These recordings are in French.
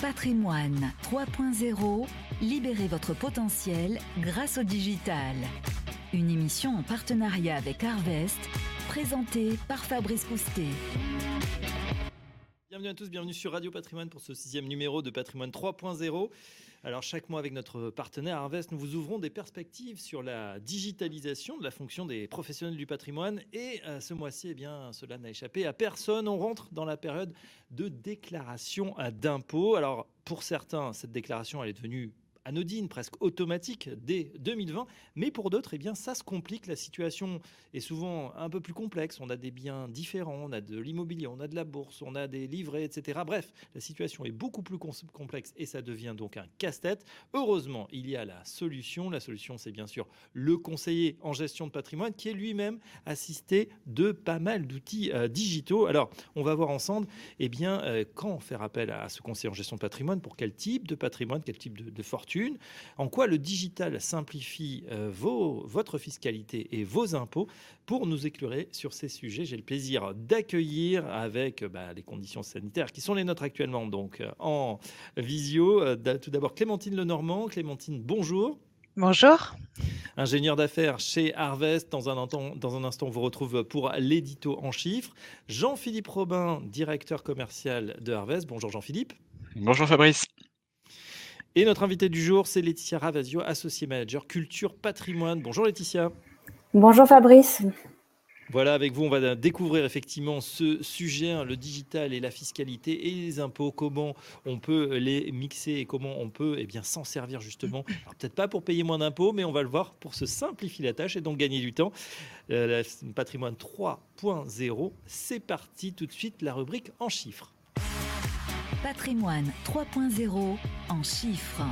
Patrimoine 3.0, libérez votre potentiel grâce au digital. Une émission en partenariat avec Harvest, présentée par Fabrice Coustet. Bienvenue à tous, bienvenue sur Radio Patrimoine pour ce sixième numéro de Patrimoine 3.0. Alors chaque mois avec notre partenaire Harvest, nous vous ouvrons des perspectives sur la digitalisation de la fonction des professionnels du patrimoine. Et euh, ce mois-ci, eh cela n'a échappé à personne. On rentre dans la période de déclaration d'impôts. Alors pour certains, cette déclaration elle est devenue anodine, presque automatique dès 2020. Mais pour d'autres, eh bien, ça se complique. La situation est souvent un peu plus complexe. On a des biens différents, on a de l'immobilier, on a de la bourse, on a des livrets, etc. Bref, la situation est beaucoup plus complexe et ça devient donc un casse-tête. Heureusement, il y a la solution. La solution, c'est bien sûr le conseiller en gestion de patrimoine qui est lui-même assisté de pas mal d'outils euh, digitaux. Alors, on va voir ensemble, eh bien, euh, quand faire appel à, ce conseiller en gestion de patrimoine, pour quel type de patrimoine, quel type de, de fortune en quoi le digital simplifie euh, vos, votre fiscalité et vos impôts. Pour nous éclairer sur ces sujets, j'ai le plaisir d'accueillir avec bah, les conditions sanitaires qui sont les nôtres actuellement, donc euh, en visio. Euh, tout d'abord Clémentine Lenormand. Clémentine, bonjour. Bonjour. Ingénieur d'affaires chez Harvest. Dans un, instant, dans un instant, on vous retrouve pour l'édito en chiffres. Jean-Philippe Robin, directeur commercial de Harvest. Bonjour Jean-Philippe. Bonjour Fabrice. Et notre invité du jour, c'est Laetitia Ravasio, associée manager culture patrimoine. Bonjour Laetitia. Bonjour Fabrice. Voilà, avec vous, on va découvrir effectivement ce sujet, hein, le digital et la fiscalité et les impôts, comment on peut les mixer et comment on peut eh bien, s'en servir justement. Alors peut-être pas pour payer moins d'impôts, mais on va le voir pour se simplifier la tâche et donc gagner du temps. Euh, patrimoine 3.0, c'est parti tout de suite, la rubrique en chiffres. Patrimoine 3.0 en chiffres.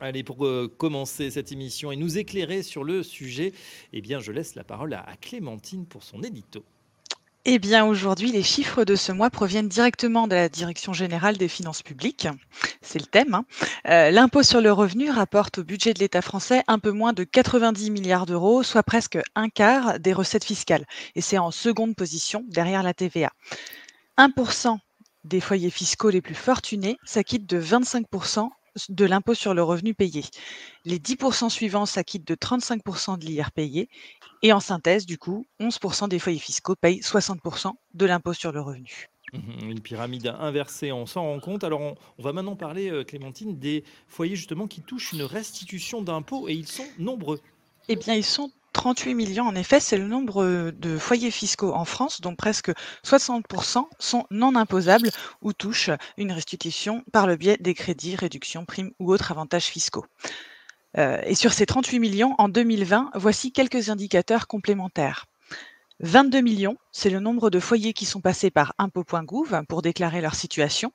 Allez, pour euh, commencer cette émission et nous éclairer sur le sujet, eh bien, je laisse la parole à, Clémentine pour son édito. Eh bien, aujourd'hui, les chiffres de ce mois proviennent directement de la Direction générale des finances publiques. C'est le thème. Hein. Euh, l'impôt sur le revenu rapporte au budget de l'État français un peu moins de 90 milliards d'euros, soit presque un quart des recettes fiscales. Et c'est en seconde position derrière la TVA. 1% des foyers fiscaux les plus fortunés s'acquittent de 25% de l'impôt sur le revenu payé. Les 10% suivants s'acquittent de 35% de l'IR payé. Et en synthèse, du coup, 11% des foyers fiscaux payent 60% de l'impôt sur le revenu. Mmh une pyramide inversée, on s'en rend compte. Alors, on, on, va maintenant parler, euh, Clémentine, des foyers justement qui touchent une restitution d'impôts et ils sont nombreux. Eh bien, ils sont 38 millions, en effet, c'est le nombre de foyers fiscaux en France, dont presque 60% sont non imposables ou touchent une restitution par le biais des crédits, réductions, primes ou autres avantages fiscaux. Euh, et sur ces 38 millions, en 2020, voici quelques indicateurs complémentaires. 22 millions, c'est le nombre de foyers qui sont passés par impôt.gouv pour déclarer leur situation.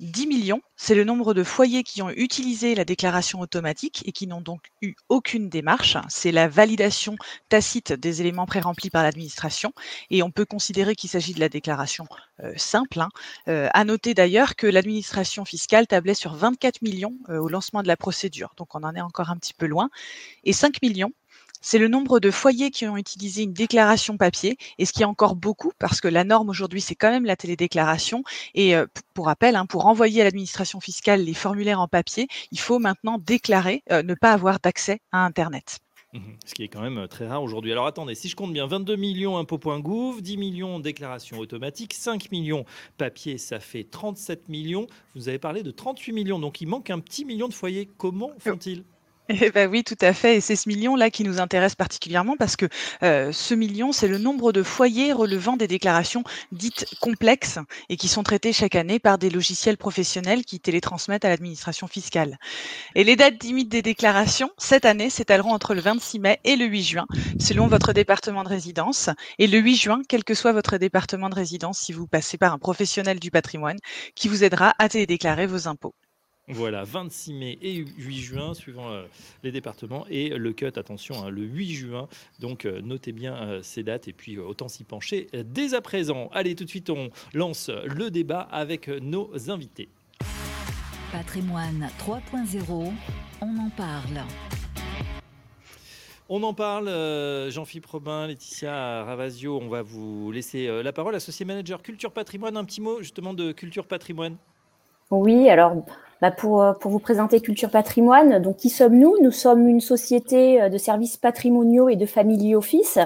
10 millions, c'est le nombre de foyers qui ont utilisé la déclaration automatique et qui n'ont donc eu aucune démarche. C'est la validation tacite des éléments pré-remplis par l'administration et on peut considérer qu'il s'agit de la déclaration euh, simple. Hein. Euh, à noter d'ailleurs que l'administration fiscale tablait sur 24 millions euh, au lancement de la procédure, donc on en est encore un petit peu loin. Et 5 millions, c'est le nombre de foyers qui ont utilisé une déclaration papier, et ce qui est encore beaucoup, parce que la norme aujourd'hui, c'est quand même la télédéclaration. Et euh, pour rappel, hein, pour envoyer à l'administration fiscale les formulaires en papier, il faut maintenant déclarer euh, ne pas avoir d'accès à Internet. Mmh ce qui est quand même euh, très rare aujourd'hui. Alors attendez, si je compte bien, 22 millions impôts.gouv, 10 millions déclarations automatiques, 5 millions papier, ça fait 37 millions. Vous avez parlé de 38 millions, donc il manque un petit million de foyers. Comment font-ils? Eh ben oui, tout à fait. Et c'est ce million-là qui nous intéresse particulièrement parce que euh, ce million, c'est le nombre de foyers relevant des déclarations dites complexes et qui sont traitées chaque année par des logiciels professionnels qui télétransmettent à l'administration fiscale. Et les dates limites des déclarations, cette année, s'étaleront entre le 26 mai et le 8 juin, selon votre département de résidence. Et le 8 juin, quel que soit votre département de résidence, si vous passez par un professionnel du patrimoine, qui vous aidera à télédéclarer vos impôts. Voilà, 26 mai et 8 juin, suivant euh, les départements. Et le cut, attention, hein, le 8 juin. Donc euh, notez bien euh, ces dates et puis autant s'y pencher dès à présent. Allez, tout de suite, on lance le débat avec nos invités. Patrimoine 3.0, on en parle. On en parle, Jean-Philippe Robin, Laetitia Ravasio, on va vous laisser la parole. Associé manager Culture Patrimoine, un petit mot justement de Culture Patrimoine. Oui, alors bah, pour, pour, vous présenter Culture Patrimoine, donc qui sommes-nous? Nous sommes une société de services patrimoniaux et de family office.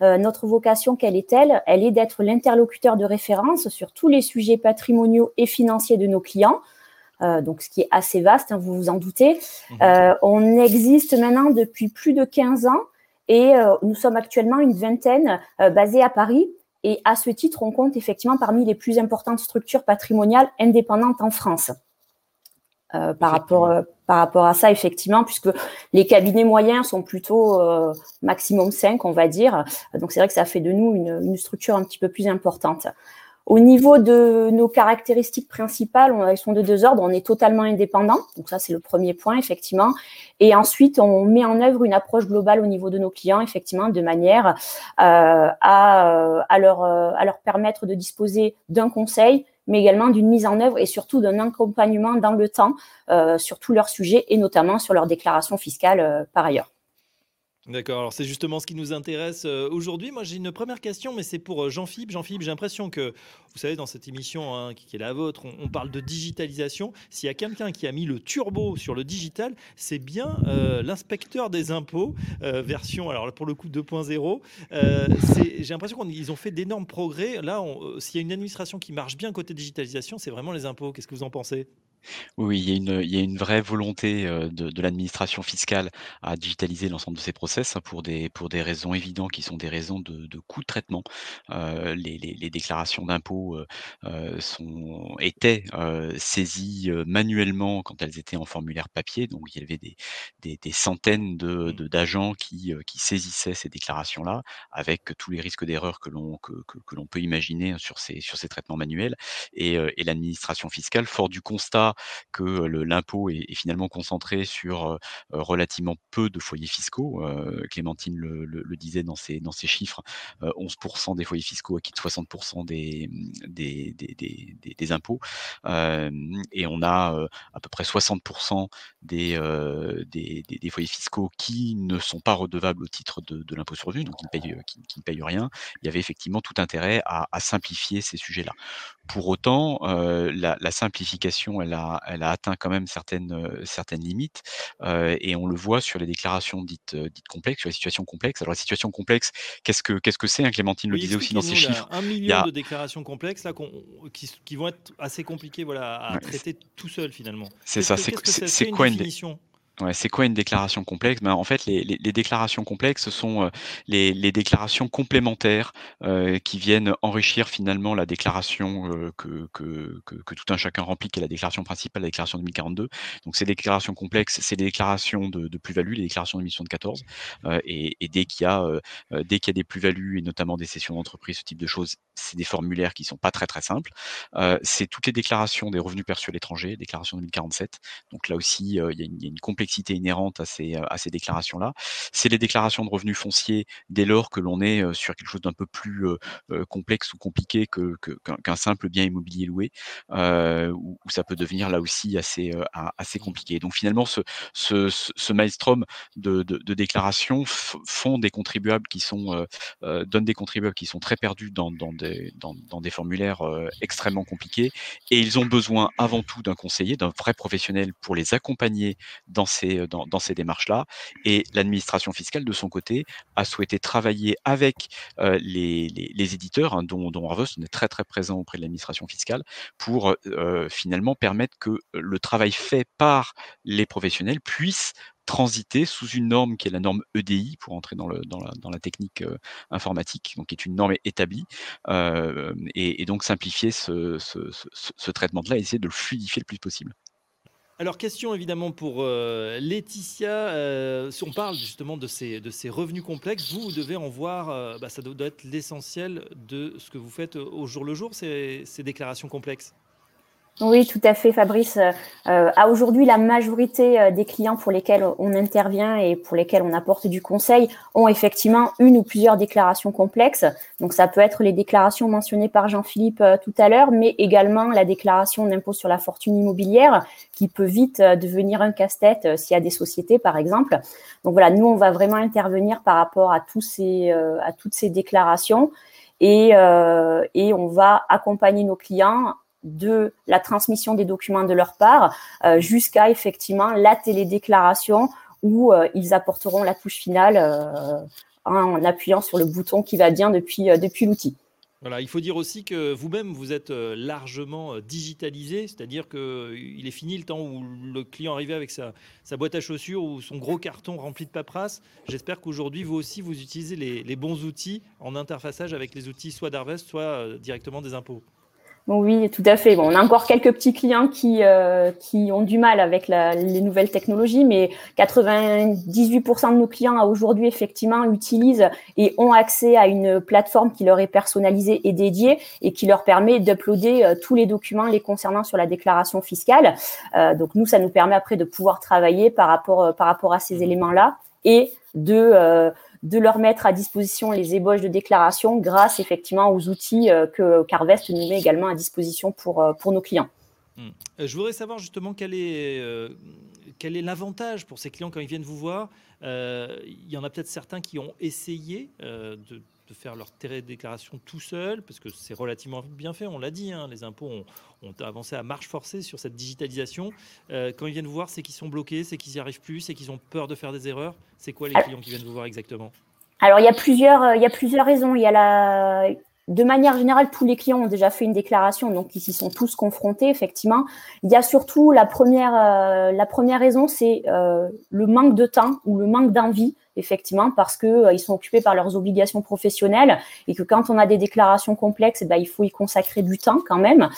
Euh, notre vocation, quelle est-elle? Elle est d'être l'interlocuteur de référence sur tous les sujets patrimoniaux et financiers de nos clients. Euh, donc, ce qui est assez vaste, hein, vous vous en doutez. Mhm. Euh, on existe maintenant depuis plus de 15 ans et nous sommes actuellement une vingtaine basés à Paris. Et à ce titre, on compte effectivement parmi les plus importantes structures patrimoniales indépendantes en France. Euh, par, rapport, euh, par rapport à ça, effectivement, puisque les cabinets moyens sont plutôt euh, maximum 5, on va dire. Donc, c'est vrai que ça fait de nous une, une, structure un petit peu plus importante. Au niveau de nos caractéristiques principales, elles sont de deux ordres. On est totalement indépendant, donc ça c'est le premier point effectivement. Et ensuite, on met en œuvre une approche globale au niveau de nos clients, effectivement, de manière euh, à, à, leur, à leur permettre de disposer d'un conseil, mais également d'une mise en œuvre et surtout d'un accompagnement dans le temps euh, sur tous leurs sujets et notamment sur leur déclaration fiscale euh, par ailleurs. D'accord, alors c'est justement ce qui nous intéresse euh, aujourd'hui. Moi j'ai une première question, mais c'est pour Jean-Philippe. Jean-Philippe, j'ai l'impression que, vous savez, dans cette émission hein, qui est la vôtre, on, parle de digitalisation. S'il y a quelqu'un qui a mis le turbo sur le digital, c'est bien l'inspecteur des impôts, version, alors pour le coup 2.0. j'ai l'impression qu'ils ont fait d'énormes progrès. Là, s'il y a une administration qui marche bien côté digitalisation, c'est vraiment les impôts. Qu'est-ce que vous en pensez? Oui, il y a une, il y a une vraie volonté de, de l'administration fiscale à digitaliser l'ensemble de ces process hein, pour des, pour des raisons évidentes qui sont des raisons de, de coûts de traitement. les, les- déclarations d'impôts sont, étaient saisies manuellement quand elles étaient en formulaire papier. Donc, il y avait des, des, des centaines de, mmh. d'agents qui, qui saisissaient ces déclarations-là avec tous les risques d'erreur que l'on, que, que, l'on peut imaginer sur ces, sur ces traitements manuels. Et, et l'administration fiscale, fort du constat que l'impôt est, finalement concentré sur relativement peu de foyers fiscaux. Clémentine le, disait dans ses, dans ses chiffres, 11% des foyers fiscaux acquittent 60% des, des, des, impôts. et on a à peu près 60% des, des, foyers fiscaux qui ne sont pas redevables au titre de, l'impôt sur le revenu, donc qui ne, payent, qui, ne payent rien. Il y avait effectivement tout intérêt à, simplifier ces sujets-là. Pour autant, la, la, simplification, elle a elle a atteint quand même certaines, euh, certaines limites. Euh, et on le voit sur les déclarations dites, euh, dites complexes, sur les situations complexes. Alors, la situation complexe, qu'est-ce que qu'est-ce que c'est hein, Clémentine le disait aussi dans ses chiffres? Un million de déclarations complexes là, qui, qui, vont être assez compliquées voilà, à traiter tout seul finalement. C'est ça. C'est quoi une définition? C'est quoi une déclaration complexe? Ben, En fait, les, les, déclarations complexes sont euh, les, les, déclarations complémentaires euh, qui viennent enrichir finalement la déclaration euh, que, que, que, tout un chacun remplit, qui est la déclaration principale, la déclaration 2042. Donc, ces déclarations complexes, c'est des déclarations de, de plus-value, les déclarations d'émission de 14. et, et, dès qu'il y, a, dès qu'il y a des plus-values, et notamment des sessions d'entreprise, ce type de choses, c'est des formulaires qui sont pas très très simples. c'est toutes les déclarations des revenus perçus à l'étranger, déclaration 2047. Donc là aussi, il y, y a une complexité inhérente à ces, euh, à ces déclarations-là. C'est les déclarations de revenus fonciers dès lors que l'on est euh, sur quelque chose d'un peu plus euh, complexe ou compliqué que, qu'un, simple bien immobilier loué, où, ça peut devenir là aussi assez, assez compliqué. Donc finalement, ce, ce, ce maelstrom de, de, déclarations font des contribuables qui sont, donnent des contribuables qui sont très perdus dans, dans, des, dans, dans des formulaires extrêmement compliqués et ils ont besoin avant tout d'un conseiller, d'un vrai professionnel pour les accompagner dans ces dans, ces démarches-là. Et l'administration fiscale, de son côté, a souhaité travailler avec les, éditeurs, hein, dont, dont Harvest, on est très très présent auprès de l'administration fiscale, pour finalement permettre que le travail fait par les professionnels puisse transiter sous une norme qui est la norme EDI, pour entrer dans, la, technique informatique, qui est une norme établie, et, donc simplifier ce traitement-là et essayer de le fluidifier le plus possible. Alors, question évidemment pour euh, Laetitia. Euh, si on parle justement de ces, revenus complexes, vous, vous devez en voir, euh, bah, ça doit être l'essentiel de ce que vous faites au jour le jour, ces déclarations complexes. Oui, tout à fait, Fabrice. Euh, à aujourd'hui, la majorité euh, des clients pour lesquels on intervient et pour lesquels on apporte du conseil ont effectivement une ou plusieurs déclarations complexes. Donc, ça peut être les déclarations mentionnées par Jean-Philippe euh, tout à l'heure, mais également la déclaration d'impôt sur la fortune immobilière qui peut vite devenir un casse-tête s'il y a des sociétés, par exemple. Donc voilà, nous, on va vraiment intervenir par rapport à tous ces, à toutes ces déclarations et, et on va accompagner nos clients de la transmission des documents de leur part jusqu'à effectivement la télédéclaration où ils apporteront la touche finale en appuyant sur le bouton qui va bien depuis, depuis l'outil. Voilà, il faut dire aussi que vous-même, vous êtes euh, largement euh, digitalisé, c'est-à-dire qu'il euh, est fini le temps où le client arrivait avec sa, boîte à chaussures ou son gros carton rempli de paperasse. J'espère qu'aujourd'hui, vous aussi, vous utilisez les, les, bons outils en interfaçage avec les outils soit d'Arvest, soit directement des impôts. Oui, tout à fait. Bon, on a encore quelques petits clients qui, euh, qui ont du mal avec les nouvelles technologies, mais 98% de nos clients aujourd'hui effectivement utilisent et ont accès à une plateforme qui leur est personnalisée et dédiée et qui leur permet d'uploader euh, tous les documents les concernant sur la déclaration fiscale. Euh, donc nous, ça nous permet après de pouvoir travailler par rapport, par rapport à ces éléments-là et de de leur mettre à disposition les ébauches de déclaration grâce effectivement aux outils euh, que Carvest nous met également à disposition pour, euh, pour nos clients. Hmm. Euh, je voudrais savoir justement quel est, quel est l'avantage pour ces clients quand ils viennent vous voir. il y en a peut-être certains qui ont essayé de de faire leur déclaration tout seul, parce que c'est relativement bien fait, on l'a dit, hein, les impôts ont, avancé à marche forcée sur cette digitalisation. Euh, quand ils viennent vous voir, c'est qu'ils sont bloqués, c'est qu'ils n'y arrivent plus, c'est qu'ils ont peur de faire des erreurs. C'est quoi les clients qui viennent vous voir exactement? Alors, il y, a plusieurs, euh, il y a plusieurs raisons. Il y a la, de manière générale, tous les clients ont déjà fait une déclaration, donc ils s'y sont tous confrontés, effectivement. Il y a surtout la première, euh, la première raison, c'est euh, le manque de temps ou le manque d'envie, effectivement, parce qu'ils euh, sont occupés par leurs obligations professionnelles et que quand on a des déclarations complexes, ben, il faut y consacrer du temps quand même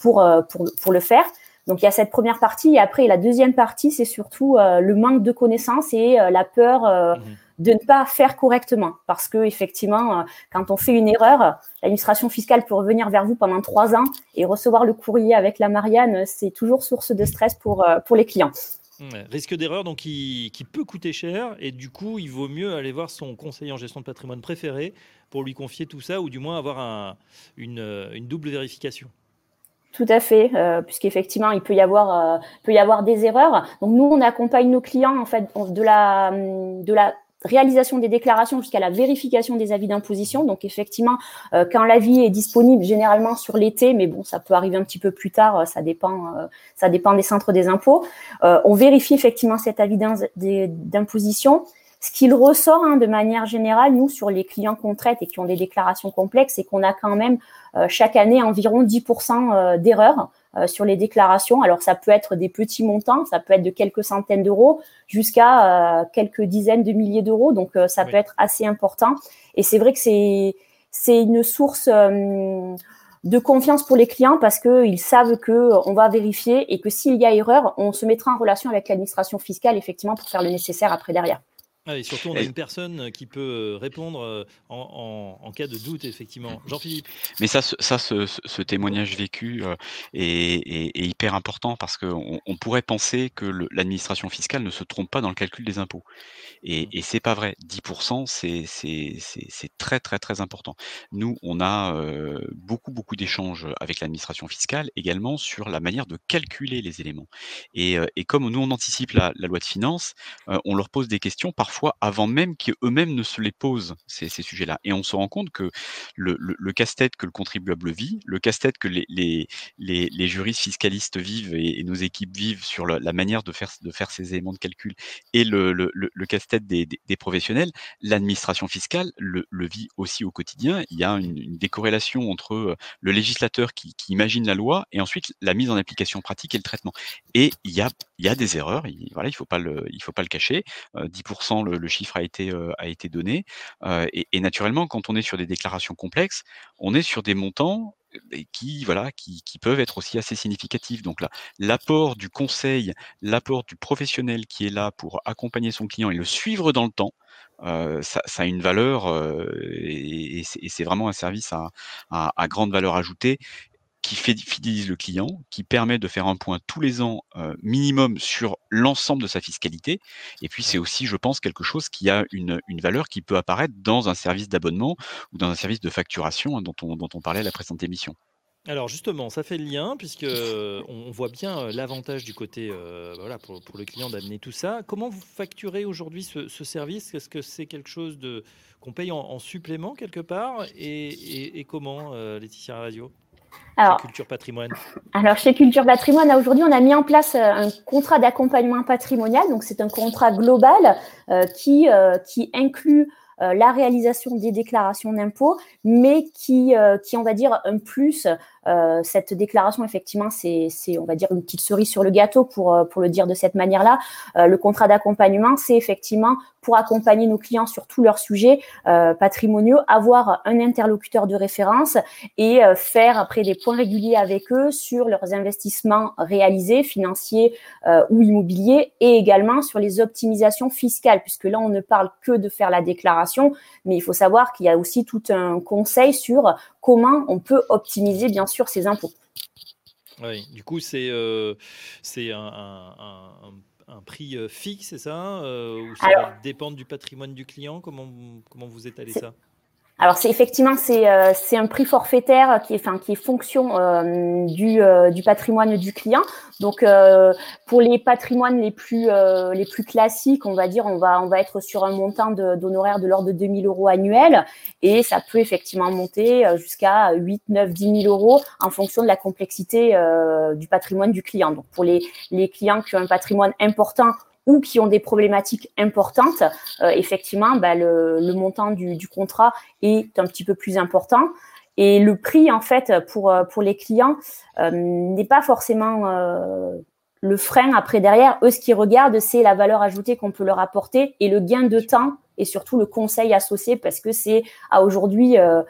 pour, pour, pour le faire. Donc il y a cette première partie et après la deuxième partie, c'est surtout le manque de connaissances et la peur. Mmh de ne pas faire correctement. Parce que effectivement, euh, quand on fait une erreur, l'administration fiscale peut revenir vers vous pendant trois ans et recevoir le courrier avec la Marianne, c'est toujours source de stress pour, euh, pour les clients. Risque d'erreur donc qui, peut coûter cher et du coup il vaut mieux aller voir son conseiller en gestion de patrimoine préféré pour lui confier tout ça ou du moins avoir une, double vérification. Tout à fait, euh, puisqu'effectivement, il peut y avoir peut y avoir des erreurs. Donc nous, on accompagne nos clients en fait de la de la réalisation des déclarations jusqu'à la vérification des avis d'imposition. Donc effectivement, euh, quand l'avis est disponible généralement sur l'été, mais bon, ça peut arriver un petit peu plus tard, euh, ça dépend, euh, ça dépend des centres des impôts. on vérifie effectivement cet avis d'imposition. Ce qu'il ressort hein, de manière générale, nous, sur les clients qu'on traite et qui ont des déclarations complexes, c'est qu'on a quand même chaque année environ 10% d'erreurs sur les déclarations. Alors ça peut être des petits montants, ça peut être de quelques centaines d'euros jusqu'à euh, quelques dizaines de milliers d'euros. Donc euh, ça peut être assez important. Et c'est vrai que c'est c'est une source de confiance pour les clients parce qu'ils savent que on va vérifier et que s'il y a erreur, on se mettra en relation avec l'administration fiscale effectivement pour faire le nécessaire après derrière. Ah, et surtout, on a une personne qui peut répondre en, cas de doute, effectivement. Jean-Philippe. Mais ça, ça ce, témoignage vécu est, hyper important parce qu'on on pourrait penser que l'administration fiscale ne se trompe pas dans le calcul des impôts. Et, mmh. et c'est pas vrai. 10%, c'est très, très, très important. Nous, on a beaucoup, beaucoup d'échanges avec l'administration fiscale également sur la manière de calculer les éléments. Et, comme nous, on anticipe la, la loi de finances, on leur pose des questions parfois fois avant même qu'eux-mêmes ne se les posent, ces, sujets-là. Et on se rend compte que le, casse-tête que le contribuable vit, le casse-tête que les, juristes fiscalistes vivent et, nos équipes vivent sur la, manière de faire, ces éléments de calcul et le, casse-tête des, professionnels, l'administration fiscale le, vit aussi au quotidien. Il y a une, décorrélation entre euh, le législateur qui, imagine la loi et ensuite la mise en application pratique et le traitement. Et il y a, des erreurs, il, voilà, il ne faut, pas le, cacher. 10% euh, le, chiffre a été, été donné. Et, naturellement, quand on est sur des déclarations complexes, on est sur des montants qui, voilà, qui, peuvent être aussi assez significatifs. Donc l'apport du conseil, l'apport du professionnel qui est là pour accompagner son client et le suivre dans le temps, ça, a une valeur et, c'est vraiment un service à, grande valeur ajoutée qui fidélise le client, qui permet de faire un point tous les ans euh, minimum sur l'ensemble de sa fiscalité. Et puis c'est aussi, je pense, quelque chose qui a une, valeur qui peut apparaître dans un service d'abonnement ou dans un service de facturation hein, dont, on, dont on parlait à la précédente émission. Alors justement, ça fait le lien puisque euh, on voit bien euh, l'avantage du côté voilà, pour, le client d'amener tout ça. Comment vous facturez aujourd'hui ce, service? Est-ce que c'est quelque chose de qu'on paye en, supplément quelque part? Et, et comment, Laetitia Radio? Alors, chez Culture Patrimoine Alors, chez Culture Patrimoine, aujourd'hui, on a mis en place un contrat d'accompagnement patrimonial. Donc, c'est un contrat global qui, qui inclut la réalisation des déclarations d'impôts, mais qui, qui, on va dire, un plus euh, cette déclaration, effectivement, c'est, on va dire, une petite cerise sur le gâteau pour, euh, pour le dire de cette manière-là. Euh, le contrat d'accompagnement, c'est effectivement pour accompagner nos clients sur tous leurs sujets patrimoniaux, avoir un interlocuteur de référence et faire après des points réguliers avec eux sur leurs investissements réalisés, financiers ou immobiliers, et également sur les optimisations fiscales, puisque là, on ne parle que de faire la déclaration, mais il faut savoir qu'il y a aussi tout un conseil sur comment on peut optimiser bien sûr ses impôts. Oui, du coup, c'est euh, un, un, prix euh, fixe, c'est ça euh, Ou ça va dépendre du patrimoine du client? Comment, comment vous étalez ça? Alors c'est effectivement c'est euh, c'est un prix forfaitaire qui est enfin qui est fonction euh, du euh, du patrimoine du client. Donc pour les patrimoines les plus les plus classiques, on va dire on va on va être sur un montant d'honoraires de, l'ordre de 2000 euros annuels et ça peut effectivement monter jusqu'à 8 9 10 000 euros en fonction de la complexité du patrimoine du client. Donc pour les les clients qui ont un patrimoine important ou qui ont des problématiques importantes, euh, effectivement, bah, le, le, montant du, du, contrat est un petit peu plus important. Et le prix, en fait, pour, euh, pour les clients, euh, n'est pas forcément euh, le frein après derrière. Eux, ce qu'ils regardent, c'est la valeur ajoutée qu'on peut leur apporter et le gain de temps et surtout le conseil associé parce que c'est à aujourd'hui euh,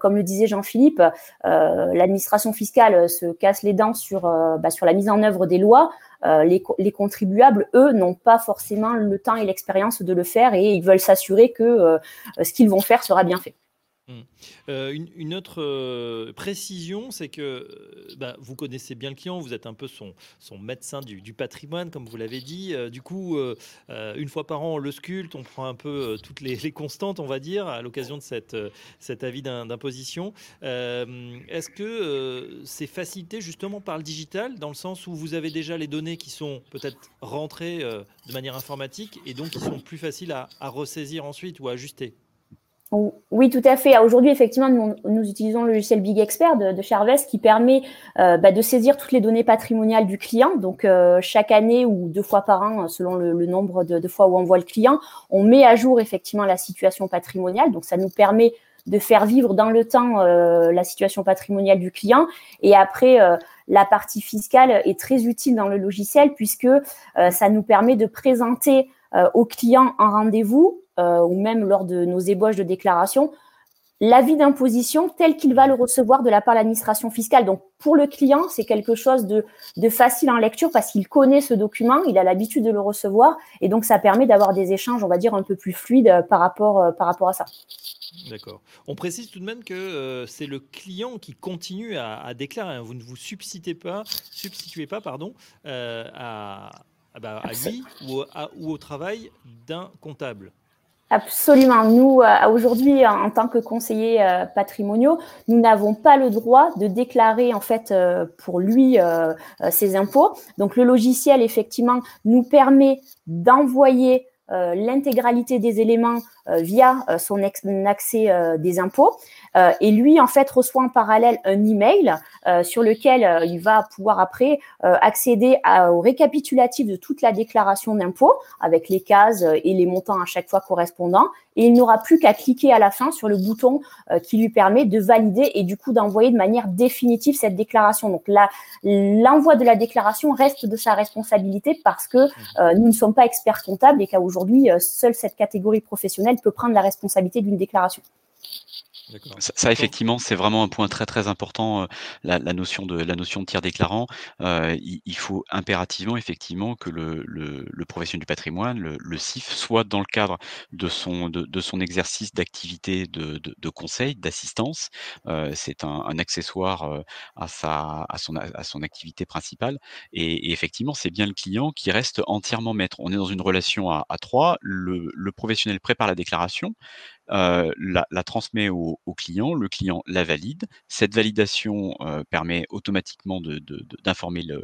comme le disait Jean-Philippe, euh, l'administration fiscale se casse les dents sur, euh, bah, sur la mise en œuvre des lois. Les, contribuables, eux, n'ont pas forcément le temps et l'expérience de le faire et ils veulent s'assurer que ce qu'ils vont faire sera bien fait. Mmh. Euh, une, autre euh, précision, c'est que euh, bah, vous connaissez bien le client, vous êtes un peu son, médecin du, patrimoine, comme vous l'avez dit. du coup, une fois par an, on le sculpte, on prend un peu toutes les, constantes, on va dire, à l'occasion de cet avis d'imposition. Est-ce que c'est facilité justement par le digital, dans le sens où vous avez déjà les données qui sont peut-être rentrées de manière informatique et donc qui sont plus faciles à ressaisir ensuite ou à ajuster? Oui, tout à fait. Aujourd'hui, effectivement, nous, utilisons le logiciel Big Expert de, de Charvest qui permet euh, bah, de saisir toutes les données patrimoniales du client. Donc, euh, chaque année ou deux fois par an, selon le, nombre de, fois où on voit le client, on met à jour effectivement la situation patrimoniale. Donc, ça nous permet de faire vivre dans le temps euh, la situation patrimoniale du client. Et après, la partie fiscale est très utile dans le logiciel puisque ça nous permet de présenter au client un rendez-vous ou même lors de nos ébauches de déclaration, l'avis d'imposition tel qu'il va le recevoir de la part de l'administration fiscale. Donc, pour le client, c'est quelque chose de, facile en lecture parce qu'il connaît ce document, il a l'habitude de le recevoir, et donc ça permet d'avoir des échanges, on va dire, un peu plus fluides euh, par rapport, euh, par rapport à ça. D'accord. On précise tout de même que c'est le client qui continue à, déclarer. Hein. Vous ne vous substituez pas, substituez pas pardon, à, bah, à, lui ou, ou au travail d'un comptable. Absolument. Nous, euh, aujourd'hui, en tant que conseillers euh, patrimoniaux, nous n'avons pas le droit de déclarer en fait euh, pour lui ses impôts. Donc, le logiciel, effectivement, nous permet d'envoyer l'intégralité des éléments via son accès des impôts. Euh, et lui, en fait, reçoit en parallèle un email euh, sur lequel euh, il va pouvoir après accéder au récapitulatif de toute la déclaration d'impôt avec les cases et les montants à chaque fois correspondants. Et il n'aura plus qu'à cliquer à la fin sur le bouton qui lui permet de valider et du coup d'envoyer de manière définitive cette déclaration. Donc là, l'envoi de la déclaration reste de sa responsabilité parce que nous ne sommes pas experts comptables et qu'à aujourd'hui, seule cette catégorie professionnelle peut prendre la responsabilité d'une déclaration. Ça, effectivement, c'est vraiment un point très très important, la, notion de la notion de tiers déclarant. il, faut impérativement effectivement que le, le, professionnel du patrimoine, le, CIF, soit dans le cadre de son de, son exercice d'activité de, de, conseil, d'assistance. c'est un, accessoire à sa à son à son activité principale. Et, effectivement, c'est bien le client qui reste entièrement maître. On est dans une relation à, à trois. Le, le professionnel prépare la déclaration la, la, transmet au, client, le client la valide. Cette validation permet automatiquement d'informer de,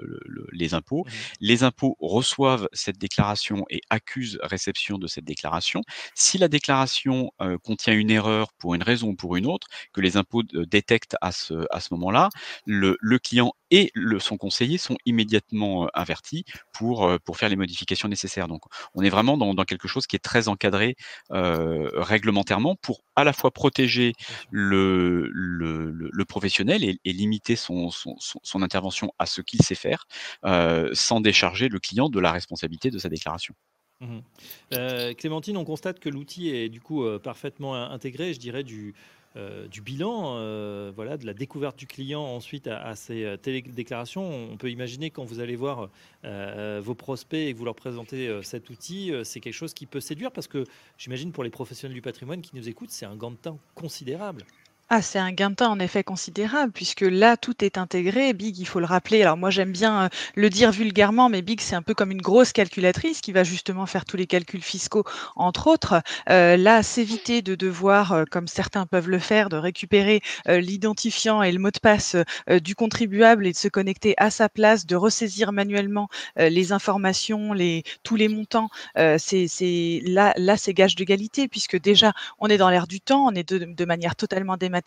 les impôts. Mmh les impôts reçoivent cette déclaration et accusent réception de cette déclaration. Si la déclaration contient une erreur pour une raison ou pour une autre, que les impôts détectent à ce, à ce moment-là, le, le, client et le, son conseiller sont immédiatement avertis pour, pour faire les modifications nécessaires. Donc, on est vraiment dans, dans quelque chose qui est très encadré euh, réglementairement pour à la fois protéger le, le, le professionnel et, et limiter son, son, son, intervention à ce qu'il sait faire, euh, sans décharger le client de la responsabilité de sa déclaration. Mmh euh, Clémentine, on constate que l'outil est du coup parfaitement intégré, je dirais, du, euh, du bilan, euh, voilà, de la découverte du client ensuite à, ces euh, télédéclarations. On peut imaginer quand vous allez voir vos prospects et que vous leur présentez cet outil, c'est quelque chose qui peut séduire parce que j'imagine pour les professionnels du patrimoine qui nous écoutent, c'est un gant de temps considérable. Ah, c'est un gain de temps en effet considérable puisque là, tout est intégré. Big, il faut le rappeler. Alors moi, j'aime bien euh, le dire vulgairement, mais Big, c'est un peu comme une grosse calculatrice qui va justement faire tous les calculs fiscaux, entre autres. Euh, là, s'éviter de devoir, euh, comme certains peuvent le faire, de récupérer l'identifiant et le mot de passe du contribuable et de se connecter à sa place, de ressaisir manuellement les informations, les, tous les montants. c'est là, là, c'est gage d'égalité puisque déjà, on est dans l'air du temps, on est de, de manière totalement dématérialisée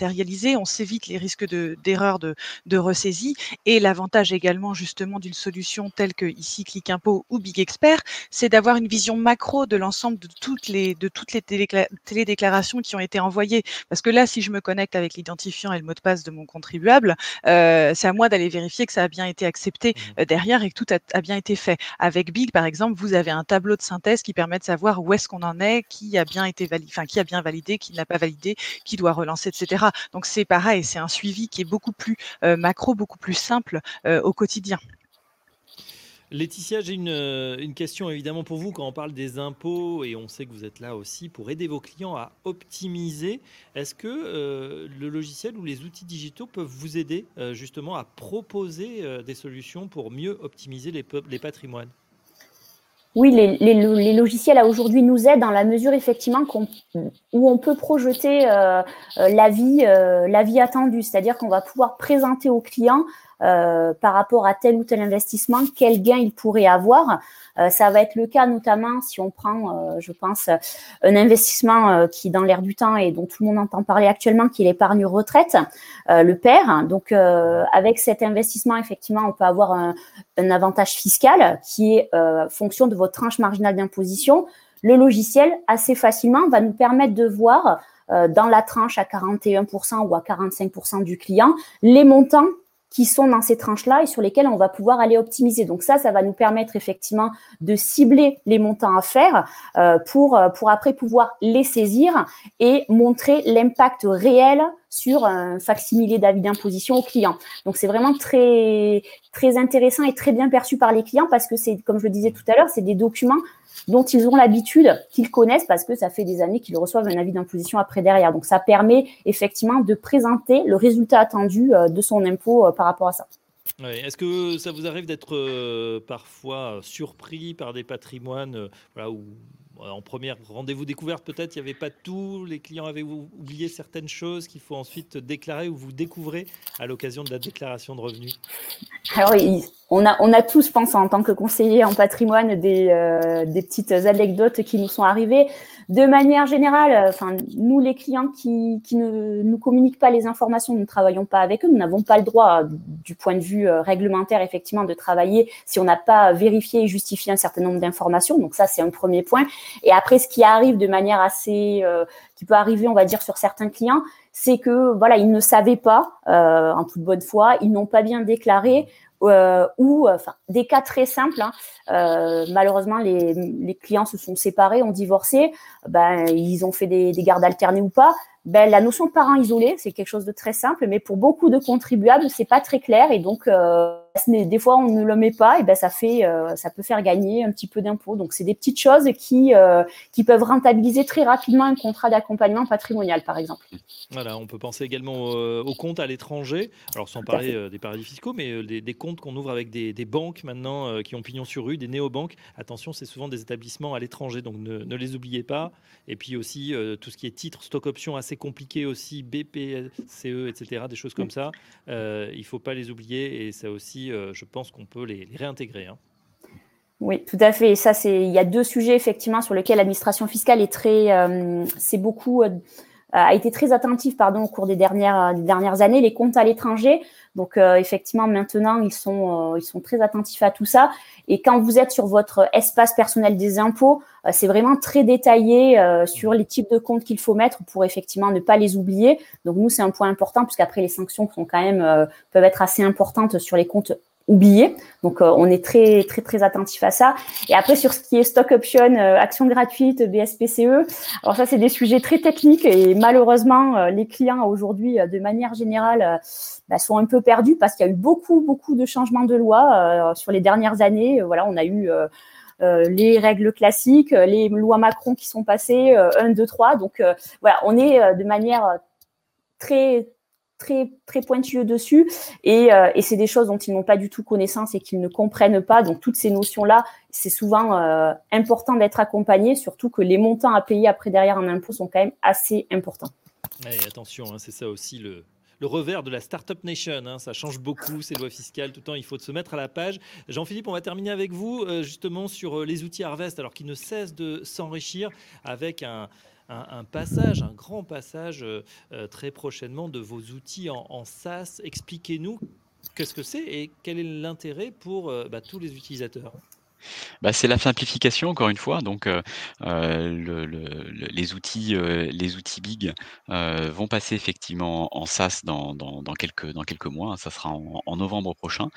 on s'évite les risques d'erreur de, de, ressaisie. Et l'avantage également justement d'une solution telle que ici Click Impôt ou Big Expert, c'est d'avoir une vision macro de l'ensemble de toutes les de toutes les télédéclarations qui ont été envoyées. Parce que là, si je me connecte avec l'identifiant et le mot de passe de mon contribuable, euh, c'est à moi d'aller vérifier que ça a bien été accepté mmh. euh, derrière et que tout a, bien été fait. Avec Big, par exemple, vous avez un tableau de synthèse qui permet de savoir où est-ce qu'on en est, qui a bien été validé, enfin qui a bien validé, qui n'a pas validé, qui doit relancer, etc. Donc c'est pareil, c'est un suivi qui est beaucoup plus euh, macro, beaucoup plus simple euh, au quotidien. Laetitia, j'ai euh, une, question évidemment pour vous quand on parle des impôts et on sait que vous êtes là aussi pour aider vos clients à optimiser. Est-ce que le logiciel ou les outils digitaux peuvent vous aider justement à proposer des solutions pour mieux optimiser les, les patrimoines? Oui, les, logiciels à aujourd'hui nous aident dans la mesure effectivement où on peut projeter euh, euh, la vie, euh, la vie attendue, c'est-à-dire qu'on va pouvoir présenter au client euh, par rapport à tel ou tel investissement, quel gain il pourrait avoir. Euh, ça va être le cas notamment si on prend, euh, je pense, un investissement qui dans l'air du temps et dont tout le monde entend parler actuellement, qui est l'épargne retraite, le père. Donc, avec cet investissement, effectivement, on peut avoir un, un avantage fiscal qui est fonction de votre tranche marginale d'imposition. Le logiciel, assez facilement, va nous permettre de voir dans la tranche à 41% ou à 45% du client les montants qui sont dans ces tranches-là et sur lesquelles on va pouvoir aller optimiser. Donc ça, ça va nous permettre effectivement de cibler les montants à faire euh, pour, euh, pour après pouvoir les saisir et montrer l'impact réel sur un facsimilé d'avis d'imposition aux clients. Donc c'est vraiment très très intéressant et très bien perçu par les clients parce que c'est comme je le disais tout à l'heure, c'est des documents dont ils ont l'habitude, qu'ils connaissent parce que ça fait des années qu'ils reçoivent un avis d'imposition après derrière. Donc ça permet effectivement de présenter le résultat attendu euh, de son impôt euh, par rapport à ça. Est-ce que ça vous arrive d'être euh, parfois surpris par des patrimoines où en première rendez-vous découverte, peut-être, il n'y avait pas tout, les clients avaient oublié certaines choses qu'il faut ensuite déclarer ou vous découvrez à l'occasion de la déclaration de revenus Alors, on a, on a tous, je pense, en tant que conseiller en patrimoine, des, euh, des petites anecdotes qui nous sont arrivées. De manière générale, euh, enfin, nous, les clients qui, qui ne nous communiquent pas les informations, nous ne travaillons pas avec eux. Nous n'avons pas le droit, du point de vue réglementaire, effectivement, de travailler si on n'a pas vérifié et justifié un certain nombre d'informations. Donc ça, c'est un premier point. Et après, ce qui arrive de manière assez, euh, qui peut arriver, on va dire, sur certains clients, c'est que voilà, ils ne savaient pas, euh, en toute bonne foi, ils n'ont pas bien déclaré. Euh, ou enfin des cas très simples. Hein. malheureusement, les, clients se sont séparés, ont divorcé, ben ils ont fait des, des gardes alternées ou pas. Ben la notion de parent isolé, c'est quelque chose de très simple, mais pour beaucoup de contribuables, c'est pas très clair et donc des fois on ne le met pas, et ben ça fait, euh, ça peut faire gagner un petit peu d'impôts. Donc c'est des petites choses qui euh, qui peuvent rentabiliser très rapidement un contrat d'accompagnement patrimonial, par exemple. Voilà, on peut penser également aux comptes à l'étranger. Alors sans parler des paradis fiscaux, mais des, comptes qu'on ouvre avec des, banques maintenant qui ont pignon sur rue, des néobanques. Attention, c'est souvent des établissements à l'étranger, donc ne, ne, les oubliez pas. Et puis aussi tout ce qui est titres, stock options assez compliqué aussi, BPCE, etc., des choses comme ça. il ne faut pas les oublier et ça aussi euh, je pense qu'on peut les, réintégrer. Hein. Oui, tout à fait. Ça, c'est il y a deux sujets effectivement sur lesquels l'administration fiscale est très, euh, c'est beaucoup euh, a été très attentive pardon au cours des dernières des dernières années. Les comptes à l'étranger, donc effectivement maintenant ils sont ils sont très attentifs à tout ça. Et quand vous êtes sur votre espace personnel des impôts, c'est vraiment très détaillé sur les types de comptes qu'il faut mettre pour effectivement ne pas les oublier. Donc nous c'est un point important puisqu'après les sanctions sont quand même peuvent être assez importantes sur les comptes oublié. Donc, euh, on est très, très, très attentif à ça. Et après, sur ce qui est stock option, euh, action gratuite, BSPCE, alors ça, c'est des sujets très techniques et malheureusement, euh, les clients aujourd'hui, de manière générale, bah, sont un peu perdus parce qu'il y a eu beaucoup, beaucoup de changements de loi sur les dernières années. Voilà, on a eu les règles classiques, les lois Macron qui sont passées, 1, 2, 3. Donc, voilà, on est de manière très très très pointueux dessus euh, et, c'est des choses dont ils n'ont pas du tout connaissance et qu'ils ne comprennent pas. Donc toutes ces notions là, c'est souvent euh, important d'être accompagné, surtout que les montants à payer après derrière en impôts sont quand même assez importants. attention, hein, c'est ça aussi le, le revers de la Startup Nation. Hein. ça change beaucoup, ces lois fiscales. Tout le temps, il faut se mettre à la page. Jean-Philippe, on va terminer avec vous euh, justement sur les outils Harvest, alors qu'ils ne cessent de s'enrichir avec un, un, passage, un grand passage euh, euh, très prochainement de vos outils en, SaaS. Expliquez-nous qu'est-ce que c'est et quel est l'intérêt pour euh, bah, tous les utilisateurs. Bah, c'est la simplification encore une fois. Donc, les outils, les outils big vont passer effectivement en SaaS dans, quelques, dans quelques mois. Ça sera en, novembre prochain.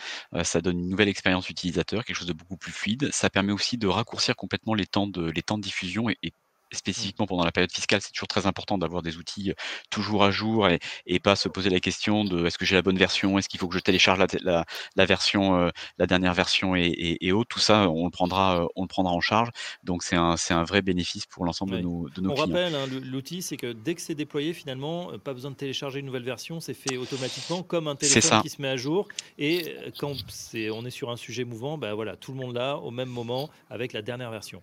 ça donne une nouvelle expérience utilisateur, quelque chose de beaucoup plus fluide. Ça permet aussi de raccourcir complètement les temps de, les temps de diffusion et Mmh. spécifiquement pendant la période fiscale, c'est toujours très important d'avoir des outils toujours à jour et, pas se poser la question de est-ce que j'ai la bonne version, est-ce qu'il faut que je télécharge la, version, la dernière version et, et, autres. Tout ça, on le prendra, on le prendra en charge. Donc c'est un, c'est un vrai bénéfice pour l'ensemble de nos, de nos on clients. rappelle, hein, l'outil, c'est que dès que c'est déployé, finalement, pas besoin de télécharger une nouvelle version, c'est fait automatiquement comme un téléphone qui se met à jour. Et quand c'est, on est sur un sujet mouvant, ben voilà, tout le monde là au même moment avec la dernière version.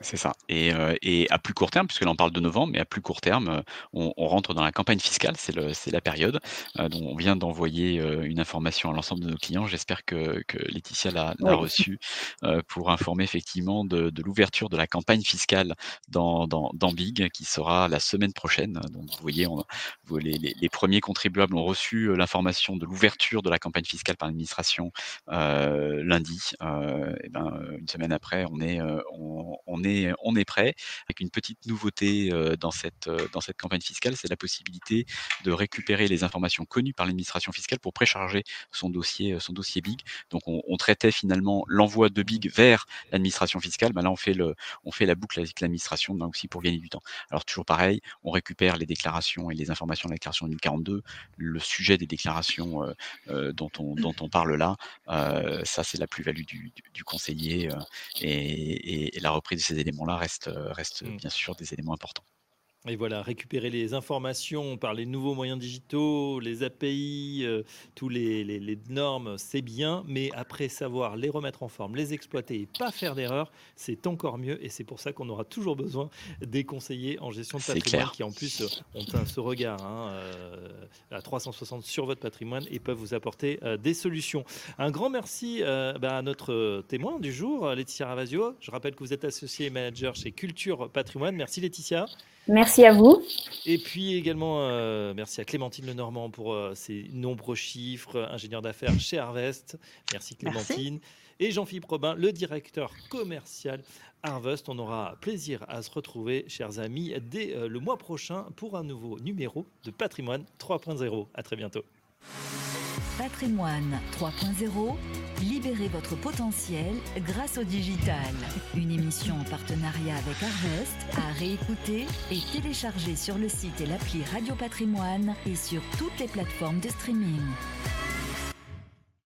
C'est ça. Et, et, à plus court terme, puisque là on parle de novembre, mais à plus court terme, on, rentre dans la campagne fiscale, c'est la période. dont on vient d'envoyer une information à l'ensemble de nos clients. J'espère que, que, Laetitia l'a reçue pour informer effectivement de, de l'ouverture de la campagne fiscale dans, dans, dans, Big, qui sera la semaine prochaine. Donc vous voyez, on, les, les, les, premiers contribuables ont reçu l'information de l'ouverture de la campagne fiscale par l'administration lundi. et ben, une semaine après, on est, on, on est on est prêt. Avec une petite nouveauté dans cette, dans cette campagne fiscale, c'est la possibilité de récupérer les informations connues par l'administration fiscale pour précharger son dossier, son dossier Big. Donc on, traitait finalement l'envoi de Big vers l'administration fiscale. Ben là, on fait, le, on fait la boucle avec l'administration, aussi pour gagner du temps. Alors toujours pareil, on récupère les déclarations et les informations de la déclaration 2042. Le sujet des déclarations dont, on, dont on parle là, ça c'est la plus-value du, conseiller et, et, la reprise de ces éléments-là restent, restent mmh. bien sûr des éléments importants. Et voilà, récupérer les informations par les nouveaux moyens digitaux, les API, euh, tous les, normes, c'est bien, mais après savoir les remettre en forme, les exploiter et pas faire d'erreur, c'est encore mieux. Et c'est pour ça qu'on aura toujours besoin des conseillers en gestion de patrimoine qui en plus ont ce regard hein, euh, à 360 sur votre patrimoine et peuvent vous apporter euh, des solutions. Un grand merci bah, à notre témoin du jour, Laetitia Ravasio. Je rappelle que vous êtes associé manager chez Culture Patrimoine. Merci Laetitia. Merci à vous. Et puis également, euh, merci à Clémentine Lenormand pour euh, ses nombreux chiffres, ingénieur d'affaires chez Harvest. Merci Clémentine. Et Jean-Philippe Robin, le directeur commercial Harvest. On aura plaisir à se retrouver, chers amis, dès euh, le mois prochain pour un nouveau numéro de Patrimoine 3.0. À très bientôt. Patrimoine 3.0, libérez votre potentiel grâce au digital. Une émission en partenariat avec Harvest à réécouter et télécharger sur le site et l'appli Radio Patrimoine et sur toutes les plateformes de streaming.